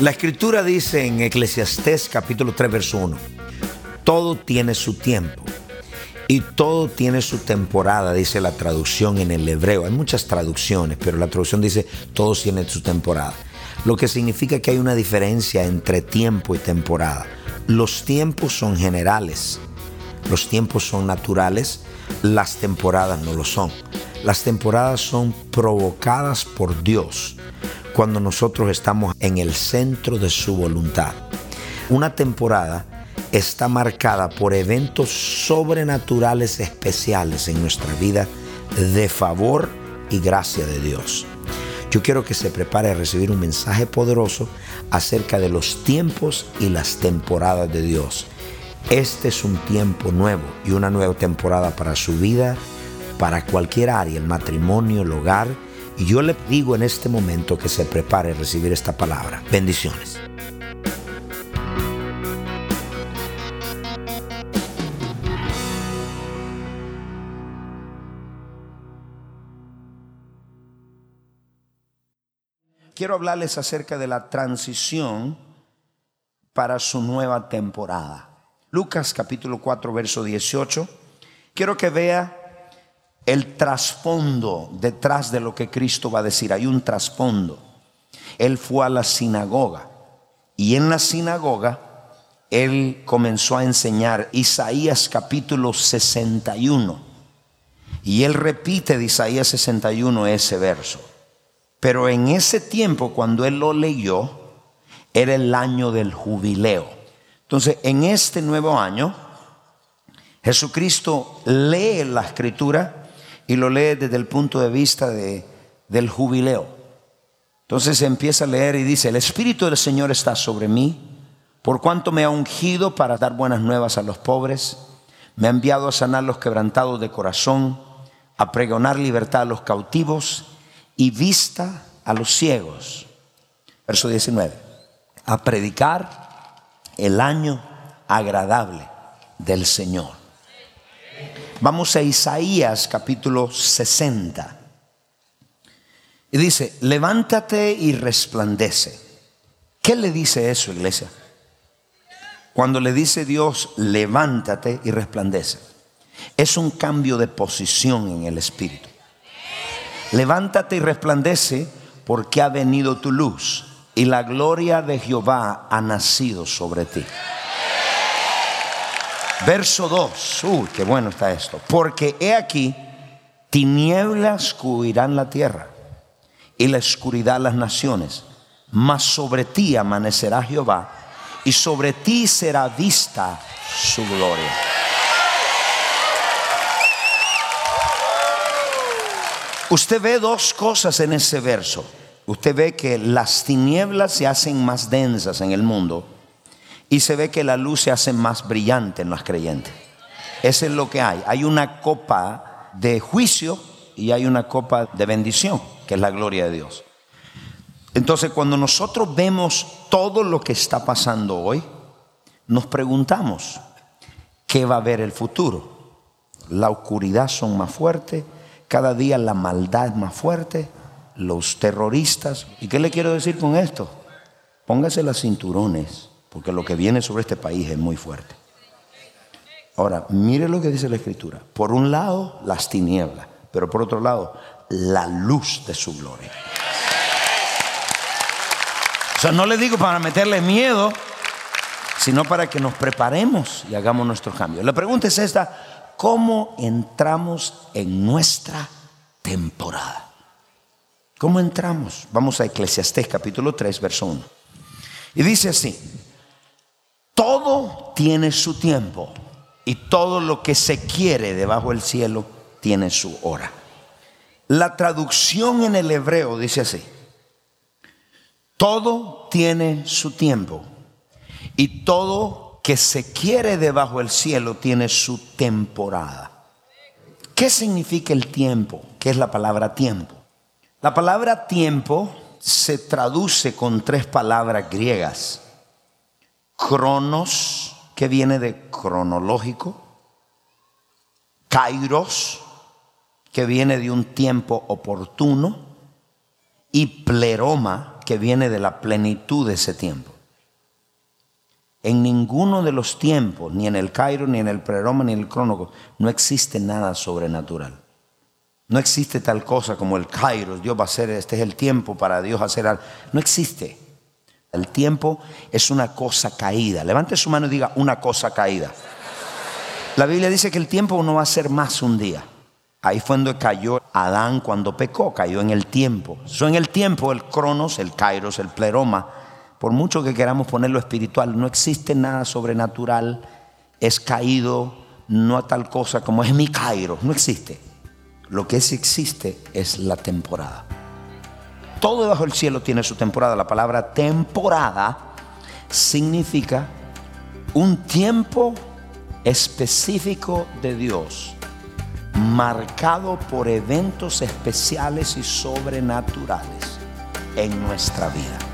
La escritura dice en Eclesiastés capítulo 3 verso 1, todo tiene su tiempo y todo tiene su temporada, dice la traducción en el hebreo. Hay muchas traducciones, pero la traducción dice todo tiene su temporada. Lo que significa que hay una diferencia entre tiempo y temporada. Los tiempos son generales, los tiempos son naturales, las temporadas no lo son. Las temporadas son provocadas por Dios cuando nosotros estamos en el centro de su voluntad. Una temporada está marcada por eventos sobrenaturales especiales en nuestra vida de favor y gracia de Dios. Yo quiero que se prepare a recibir un mensaje poderoso acerca de los tiempos y las temporadas de Dios. Este es un tiempo nuevo y una nueva temporada para su vida, para cualquier área, el matrimonio, el hogar, y yo le digo en este momento que se prepare a recibir esta palabra. Bendiciones. Quiero hablarles acerca de la transición para su nueva temporada. Lucas capítulo 4, verso 18. Quiero que vea el trasfondo detrás de lo que Cristo va a decir. Hay un trasfondo. Él fue a la sinagoga y en la sinagoga él comenzó a enseñar Isaías capítulo 61. Y él repite de Isaías 61 ese verso. Pero en ese tiempo, cuando él lo leyó, era el año del jubileo. Entonces, en este nuevo año, Jesucristo lee la escritura y lo lee desde el punto de vista de, del jubileo. Entonces empieza a leer y dice, el Espíritu del Señor está sobre mí, por cuanto me ha ungido para dar buenas nuevas a los pobres, me ha enviado a sanar los quebrantados de corazón, a pregonar libertad a los cautivos y vista a los ciegos. Verso 19, a predicar el año agradable del Señor. Vamos a Isaías capítulo 60. Y dice, levántate y resplandece. ¿Qué le dice eso, iglesia? Cuando le dice Dios, levántate y resplandece. Es un cambio de posición en el Espíritu. Levántate y resplandece porque ha venido tu luz y la gloria de Jehová ha nacido sobre ti. Verso 2. Uy, qué bueno está esto. Porque he aquí, tinieblas cubrirán la tierra y la oscuridad las naciones. Mas sobre ti amanecerá Jehová y sobre ti será vista su gloria. Usted ve dos cosas en ese verso. Usted ve que las tinieblas se hacen más densas en el mundo y se ve que la luz se hace más brillante en los creyentes. Eso es lo que hay. Hay una copa de juicio y hay una copa de bendición, que es la gloria de Dios. Entonces, cuando nosotros vemos todo lo que está pasando hoy, nos preguntamos, ¿qué va a haber el futuro? La oscuridad son más fuertes, cada día la maldad es más fuerte, los terroristas. ¿Y qué le quiero decir con esto? Póngase las cinturones porque lo que viene sobre este país es muy fuerte. Ahora, mire lo que dice la escritura. Por un lado, las tinieblas, pero por otro lado, la luz de su gloria. O sea, no le digo para meterle miedo, sino para que nos preparemos y hagamos nuestro cambio. La pregunta es esta, ¿cómo entramos en nuestra temporada? ¿Cómo entramos? Vamos a Eclesiastés capítulo 3, verso 1. Y dice así, tiene su tiempo y todo lo que se quiere debajo del cielo tiene su hora. La traducción en el hebreo dice así, todo tiene su tiempo y todo que se quiere debajo del cielo tiene su temporada. ¿Qué significa el tiempo? ¿Qué es la palabra tiempo? La palabra tiempo se traduce con tres palabras griegas. Cronos, que viene de cronológico. Kairos, que viene de un tiempo oportuno. Y pleroma, que viene de la plenitud de ese tiempo. En ninguno de los tiempos, ni en el Cairo, ni en el pleroma, ni en el crónoco, no existe nada sobrenatural. No existe tal cosa como el Kairos, Dios va a hacer, este es el tiempo para Dios hacer algo. No existe. El tiempo es una cosa caída. Levante su mano y diga una cosa caída. La Biblia dice que el tiempo no va a ser más un día. Ahí fue donde cayó Adán cuando pecó, cayó en el tiempo. So, en el tiempo, el cronos, el kairos, el pleroma, por mucho que queramos ponerlo espiritual, no existe nada sobrenatural, es caído, no a tal cosa como es mi kairos, no existe. Lo que sí existe es la temporada. Todo debajo del cielo tiene su temporada. La palabra temporada significa un tiempo específico de Dios, marcado por eventos especiales y sobrenaturales en nuestra vida.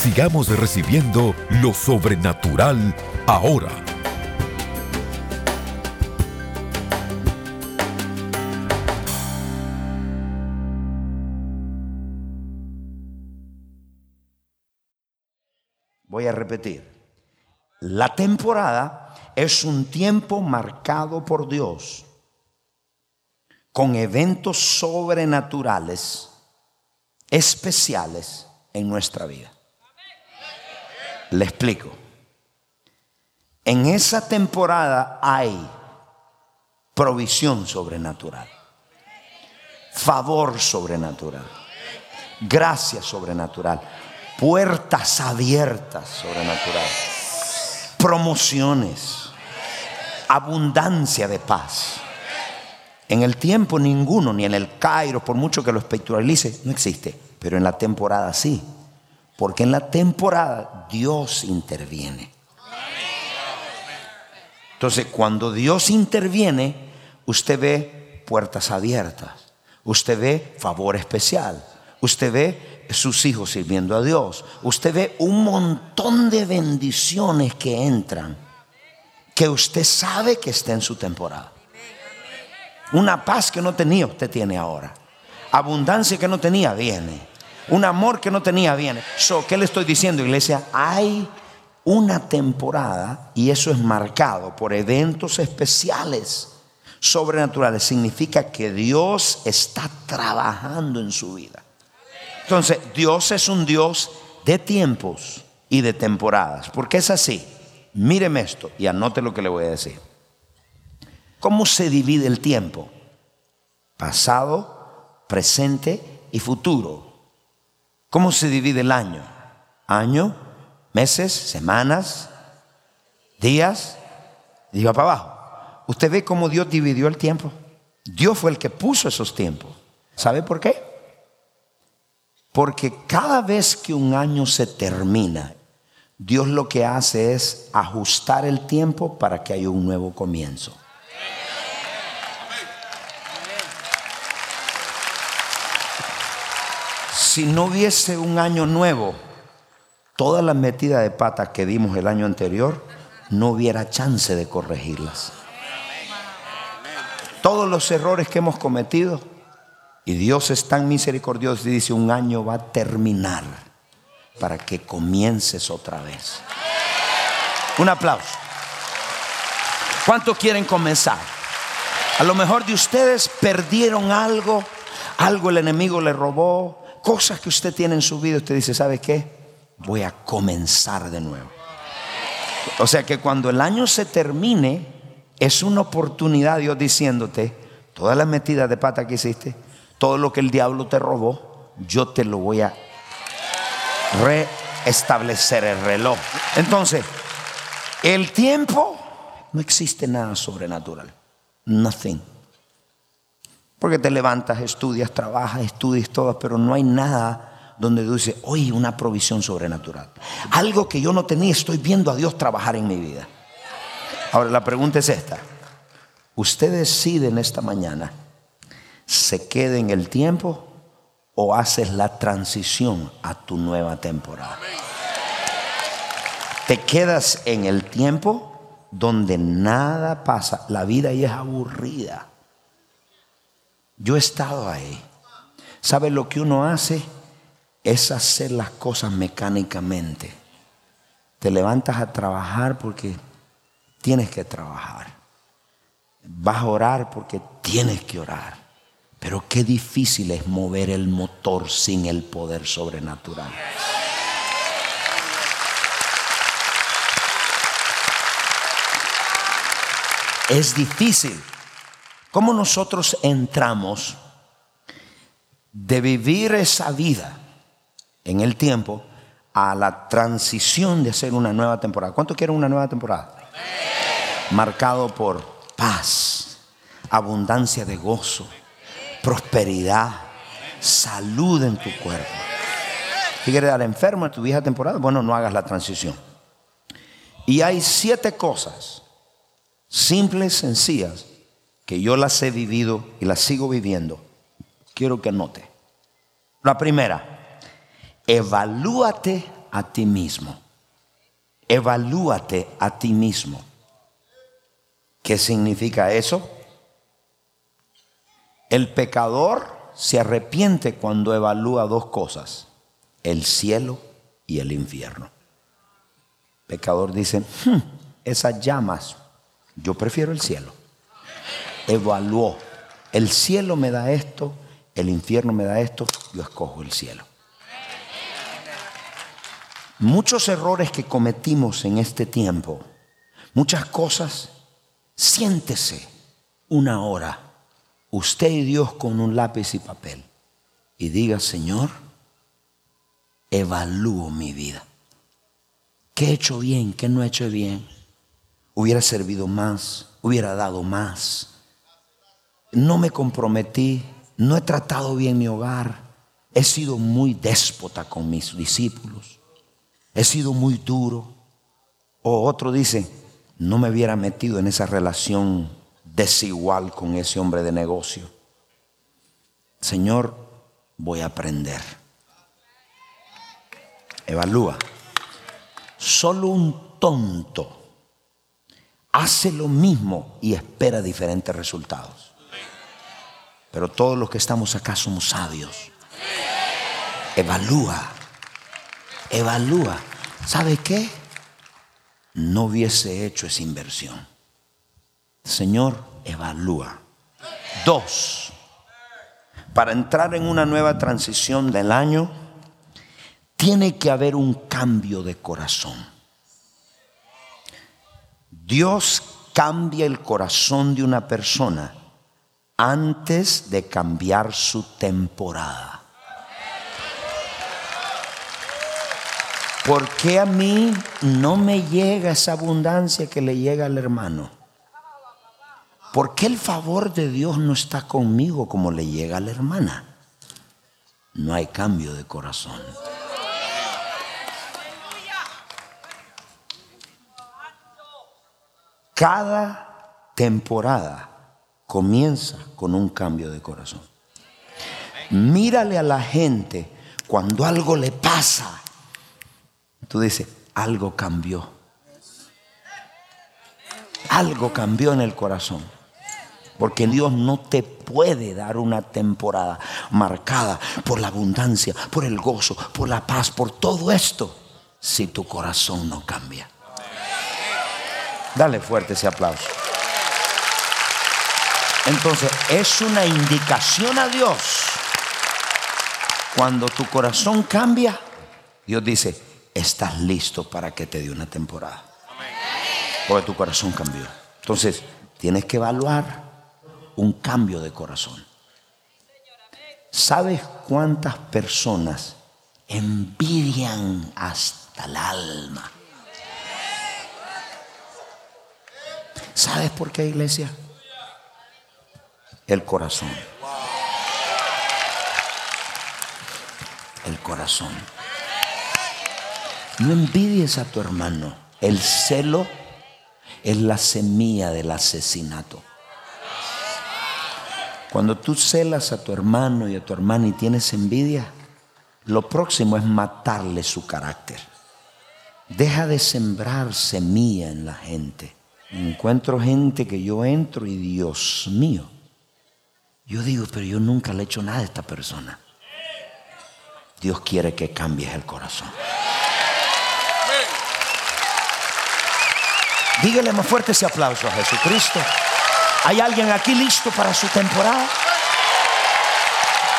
sigamos recibiendo lo sobrenatural ahora. Voy a repetir. La temporada es un tiempo marcado por Dios con eventos sobrenaturales especiales en nuestra vida. Le explico. En esa temporada hay provisión sobrenatural, favor sobrenatural, gracia sobrenatural, puertas abiertas sobrenatural, promociones, abundancia de paz. En el tiempo ninguno, ni en el Cairo, por mucho que lo espiritualice, no existe. Pero en la temporada sí. Porque en la temporada Dios interviene. Entonces, cuando Dios interviene, usted ve puertas abiertas, usted ve favor especial, usted ve sus hijos sirviendo a Dios, usted ve un montón de bendiciones que entran, que usted sabe que está en su temporada. Una paz que no tenía, usted tiene ahora. Abundancia que no tenía, viene. Un amor que no tenía, viene. So, ¿Qué le estoy diciendo, iglesia? Hay una temporada y eso es marcado por eventos especiales, sobrenaturales. Significa que Dios está trabajando en su vida. Entonces, Dios es un Dios de tiempos y de temporadas. Porque es así. Míreme esto y anote lo que le voy a decir. ¿Cómo se divide el tiempo? Pasado, presente y futuro. ¿Cómo se divide el año? Año, meses, semanas, días, y para abajo. Usted ve cómo Dios dividió el tiempo. Dios fue el que puso esos tiempos. ¿Sabe por qué? Porque cada vez que un año se termina, Dios lo que hace es ajustar el tiempo para que haya un nuevo comienzo. Si no hubiese un año nuevo, todas las metidas de pata que dimos el año anterior, no hubiera chance de corregirlas. Todos los errores que hemos cometido, y Dios es tan misericordioso y dice, un año va a terminar para que comiences otra vez. Un aplauso. ¿Cuántos quieren comenzar? A lo mejor de ustedes perdieron algo, algo el enemigo le robó, cosas que usted tiene en su vida. Usted dice, ¿sabe qué? Voy a comenzar de nuevo. O sea que cuando el año se termine, es una oportunidad Dios diciéndote, todas las metidas de pata que hiciste, todo lo que el diablo te robó, yo te lo voy a restablecer el reloj. Entonces, el tiempo no existe nada sobrenatural. Nothing. Porque te levantas, estudias, trabajas, estudias todo, pero no hay nada donde tú dices, oye, una provisión sobrenatural. Algo que yo no tenía, estoy viendo a Dios trabajar en mi vida. Ahora la pregunta es esta. ¿Usted decide en esta mañana, se quede en el tiempo o haces la transición a tu nueva temporada? ¿Te quedas en el tiempo donde nada pasa, la vida ahí es aburrida. Yo he estado ahí. ¿Sabe lo que uno hace? Es hacer las cosas mecánicamente. Te levantas a trabajar porque tienes que trabajar. Vas a orar porque tienes que orar. Pero qué difícil es mover el motor sin el poder sobrenatural. es difícil. ¿Cómo nosotros entramos de vivir esa vida en el tiempo a la transición de hacer una nueva temporada? ¿Cuánto quieren una nueva temporada? Marcado por paz, abundancia de gozo, prosperidad, salud en tu cuerpo. Si quieres dar enfermo en tu vieja temporada, bueno, no hagas la transición. Y hay siete cosas simples, sencillas, que yo las he vivido y las sigo viviendo, quiero que note. La primera, evalúate a ti mismo. Evalúate a ti mismo. ¿Qué significa eso? El pecador se arrepiente cuando evalúa dos cosas, el cielo y el infierno. El pecador dice, hmm, esas llamas yo prefiero el cielo. Evaluó. El cielo me da esto, el infierno me da esto, yo escojo el cielo. Muchos errores que cometimos en este tiempo, muchas cosas, siéntese una hora, usted y Dios con un lápiz y papel, y diga, Señor, evalúo mi vida. ¿Qué he hecho bien? ¿Qué no he hecho bien? hubiera servido más, hubiera dado más. No me comprometí, no he tratado bien mi hogar, he sido muy déspota con mis discípulos, he sido muy duro. O otro dice, no me hubiera metido en esa relación desigual con ese hombre de negocio. Señor, voy a aprender. Evalúa. Solo un tonto hace lo mismo y espera diferentes resultados. Pero todos los que estamos acá somos sabios. Evalúa, evalúa. ¿Sabe qué? No hubiese hecho esa inversión. Señor, evalúa. Dos, para entrar en una nueva transición del año, tiene que haber un cambio de corazón. Dios cambia el corazón de una persona antes de cambiar su temporada. ¿Por qué a mí no me llega esa abundancia que le llega al hermano? ¿Por qué el favor de Dios no está conmigo como le llega a la hermana? No hay cambio de corazón. Cada temporada comienza con un cambio de corazón. Mírale a la gente cuando algo le pasa, tú dices, algo cambió. Algo cambió en el corazón. Porque Dios no te puede dar una temporada marcada por la abundancia, por el gozo, por la paz, por todo esto, si tu corazón no cambia. Dale fuerte ese aplauso. Entonces, es una indicación a Dios. Cuando tu corazón cambia, Dios dice, estás listo para que te dé una temporada. Porque tu corazón cambió. Entonces, tienes que evaluar un cambio de corazón. ¿Sabes cuántas personas envidian hasta el alma? ¿Sabes por qué, iglesia? El corazón. El corazón. No envidies a tu hermano. El celo es la semilla del asesinato. Cuando tú celas a tu hermano y a tu hermana y tienes envidia, lo próximo es matarle su carácter. Deja de sembrar semilla en la gente. Encuentro gente que yo entro y Dios mío. Yo digo, pero yo nunca le he hecho nada a esta persona. Dios quiere que cambies el corazón. Dígale más fuerte ese aplauso a Jesucristo. ¿Hay alguien aquí listo para su temporada?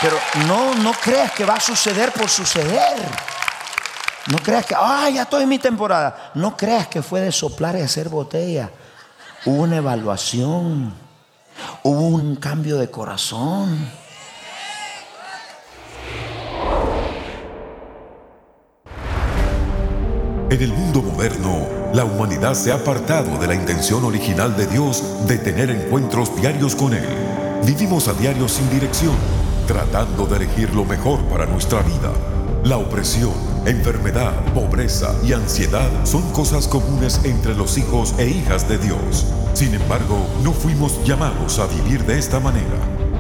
Pero no, no creas que va a suceder por suceder. No creas que, ah, ya estoy en mi temporada. No creas que fue de soplar y hacer botella. Hubo una evaluación. Hubo un cambio de corazón. En el mundo moderno, la humanidad se ha apartado de la intención original de Dios de tener encuentros diarios con Él. Vivimos a diario sin dirección, tratando de elegir lo mejor para nuestra vida. La opresión, enfermedad, pobreza y ansiedad son cosas comunes entre los hijos e hijas de Dios. Sin embargo, no fuimos llamados a vivir de esta manera.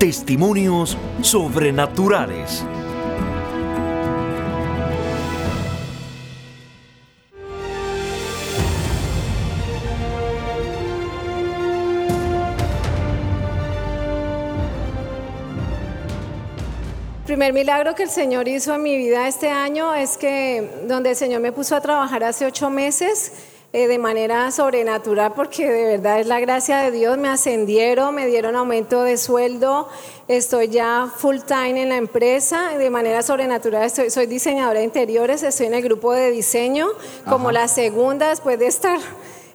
testimonios sobrenaturales. El primer milagro que el Señor hizo en mi vida este año es que donde el Señor me puso a trabajar hace ocho meses, eh, de manera sobrenatural porque de verdad es la gracia de Dios. Me ascendieron, me dieron aumento de sueldo, estoy ya full time en la empresa, de manera sobrenatural soy diseñadora de interiores, estoy en el grupo de diseño como la segunda después de estar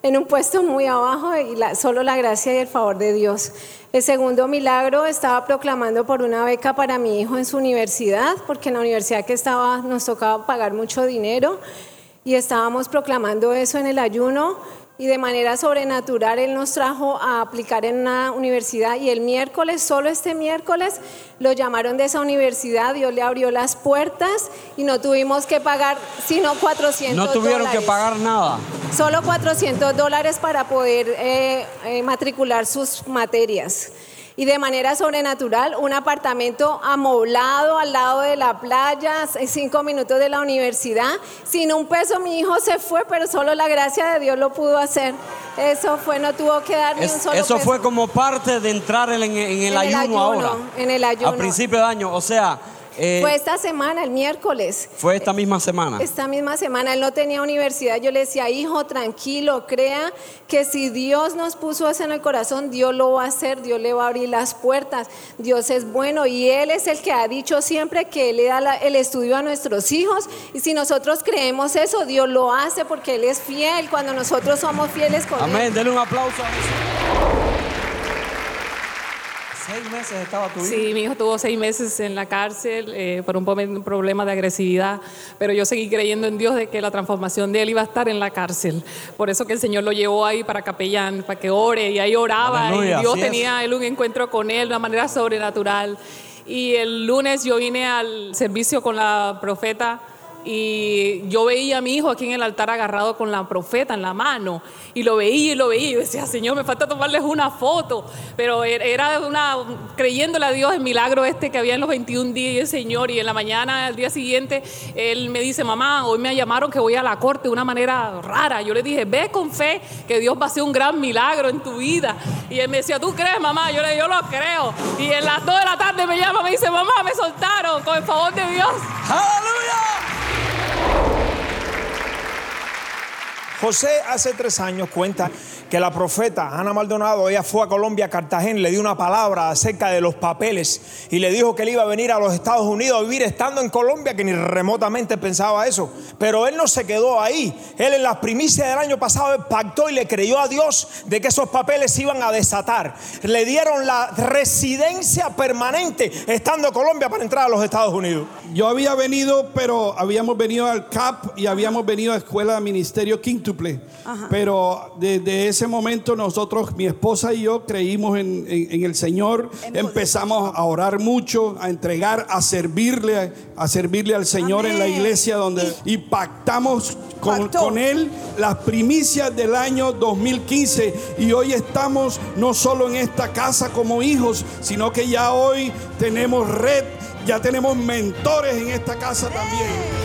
en un puesto muy abajo y solo la gracia y el favor de Dios. El segundo milagro estaba proclamando por una beca para mi hijo en su universidad, porque en la universidad que estaba nos tocaba pagar mucho dinero y estábamos proclamando eso en el ayuno y de manera sobrenatural Él nos trajo a aplicar en una universidad y el miércoles, solo este miércoles, lo llamaron de esa universidad, Dios le abrió las puertas y no tuvimos que pagar sino 400 No tuvieron que pagar nada. Solo 400 dólares para poder eh, eh, matricular sus materias y de manera sobrenatural un apartamento amoblado al lado de la playa, cinco minutos de la universidad. Sin un peso mi hijo se fue, pero solo la gracia de Dios lo pudo hacer. Eso fue, no tuvo que dar ni un solo Eso fue como parte de entrar en, el, ayuno, ahora. En el ayuno. A principio de año, o sea, Eh, Fue esta semana, el miércoles. fue esta misma semana. Esta misma semana él no tenía universidad. Yo le decía, hijo, tranquilo, crea que si Dios nos puso eso en el corazón, Dios lo va a hacer, Dios le va a abrir las puertas. Dios es bueno y Él es el que ha dicho siempre que Él le da la- el estudio a nuestros hijos. Y si nosotros creemos eso, Dios lo hace porque Él es fiel cuando nosotros somos fieles con Él. Amén, denle un aplauso a Jesús. Seis meses estaba tu hijo. Sí, mi hijo tuvo seis meses en la cárcel eh, por un problema de agresividad, pero yo seguí creyendo en Dios de que la transformación de él iba a estar en la cárcel. Por eso que el Señor lo llevó ahí para capellán, para que ore, y ahí oraba, Aleluya, y Dios tenía él un encuentro con él de una manera sobrenatural. Y el lunes yo vine al servicio con la profeta. Y yo veía a mi hijo aquí en el altar agarrado con la profeta en la mano. Y lo veía y lo veía. Y decía, Señor, me falta tomarles una foto. Pero er- era una, creyéndole a Dios el milagro este que había en los 21 días y el Señor. Y en la mañana, al día siguiente, él me dice, mamá, hoy me llamaron que voy a la corte de una manera rara. Yo le dije, ve con fe que Dios va a hacer un gran milagro en tu vida. Y él me decía, ¿tú crees, mamá? Yo le dije, yo lo creo. Y en las 2 de la tarde me llama, me dice, mamá, me soltaron con el favor de Dios. ¡Aleluya! José hace tres años cuenta que la profeta Ana Maldonado, ella fue a Colombia, a Cartagena, le dio una palabra acerca de los papeles y le dijo que él iba a venir a los Estados Unidos a vivir estando en Colombia, que ni remotamente pensaba eso. Pero él no se quedó ahí. Él en las primicias del año pasado pactó y le creyó a Dios de que esos papeles se iban a desatar. Le dieron la residencia permanente estando en Colombia para entrar a los Estados Unidos. Yo había venido, pero habíamos venido al CAP y habíamos venido a Escuela de Ministerio Quíntuple. Pero desde ese momento nosotros, mi esposa y yo, creímos en, en- en el Señor. Empezamos a orar mucho, a entregar, a servirle, a servirle al Señor en la iglesia donde y pactamos con, con él las primicias del año 2015 y hoy estamos no solo en esta casa como hijos, sino que ya hoy tenemos red, ya tenemos mentores en esta casa también.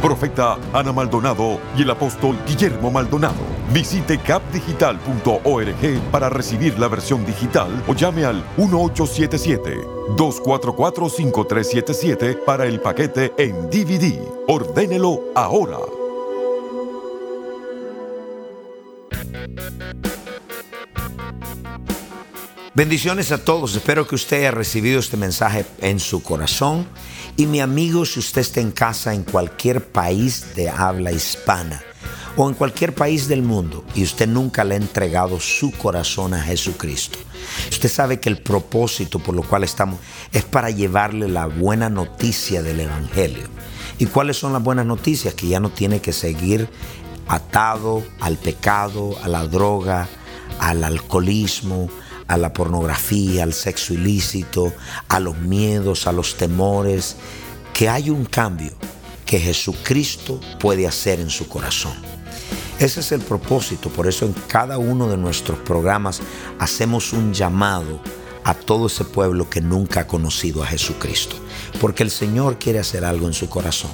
profeta Ana Maldonado y el apóstol Guillermo Maldonado. Visite capdigital.org para recibir la versión digital o llame al 1877-244-5377 para el paquete en DVD. Ordénelo ahora. Bendiciones a todos. Espero que usted haya recibido este mensaje en su corazón. Y mi amigo, si usted está en casa en cualquier país de habla hispana o en cualquier país del mundo y usted nunca le ha entregado su corazón a Jesucristo, usted sabe que el propósito por lo cual estamos es para llevarle la buena noticia del Evangelio. ¿Y cuáles son las buenas noticias? Que ya no tiene que seguir atado al pecado, a la droga, al alcoholismo, a la pornografía, al sexo ilícito, a los miedos, a los temores, que hay un cambio que Jesucristo puede hacer en su corazón. Ese es el propósito, por eso en cada uno de nuestros programas hacemos un llamado a todo ese pueblo que nunca ha conocido a Jesucristo. Porque el Señor quiere hacer algo en su corazón.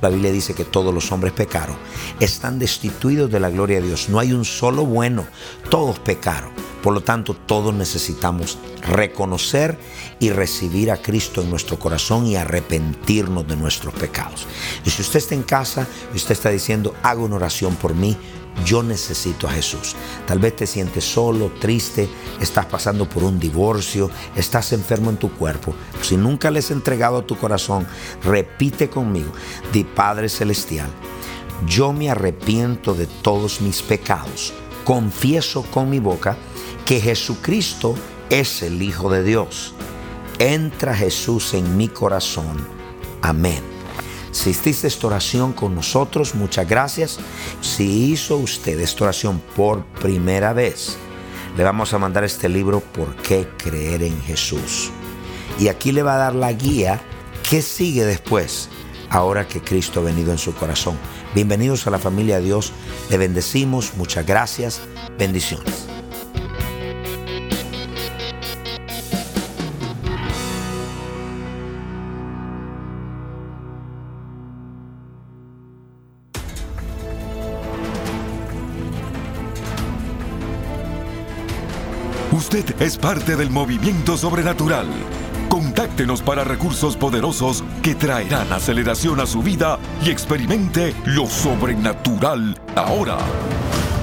La Biblia dice que todos los hombres pecaron, están destituidos de la gloria de Dios. No hay un solo bueno, todos pecaron. Por lo tanto, todos necesitamos reconocer y recibir a Cristo en nuestro corazón y arrepentirnos de nuestros pecados. Y si usted está en casa y usted está diciendo, haga una oración por mí, yo necesito a Jesús. Tal vez te sientes solo, triste, estás pasando por un divorcio, estás enfermo en tu cuerpo. Si nunca le has entregado tu corazón, repite conmigo, di Padre Celestial, yo me arrepiento de todos mis pecados. Confieso con mi boca que Jesucristo es el Hijo de Dios. Entra Jesús en mi corazón. Amén. Si hiciste esta oración con nosotros, muchas gracias. Si hizo usted esta oración por primera vez, le vamos a mandar este libro ¿Por qué creer en Jesús? Y aquí le va a dar la guía ¿Qué sigue después? Ahora que Cristo ha venido en su corazón. Bienvenidos a la familia de Dios. Le bendecimos. Muchas gracias. Bendiciones. Usted es parte del movimiento sobrenatural. Contáctenos para recursos poderosos que traerán aceleración a su vida y experimente lo sobrenatural ahora.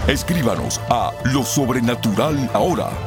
Escríbanos a lo sobrenatural ahora.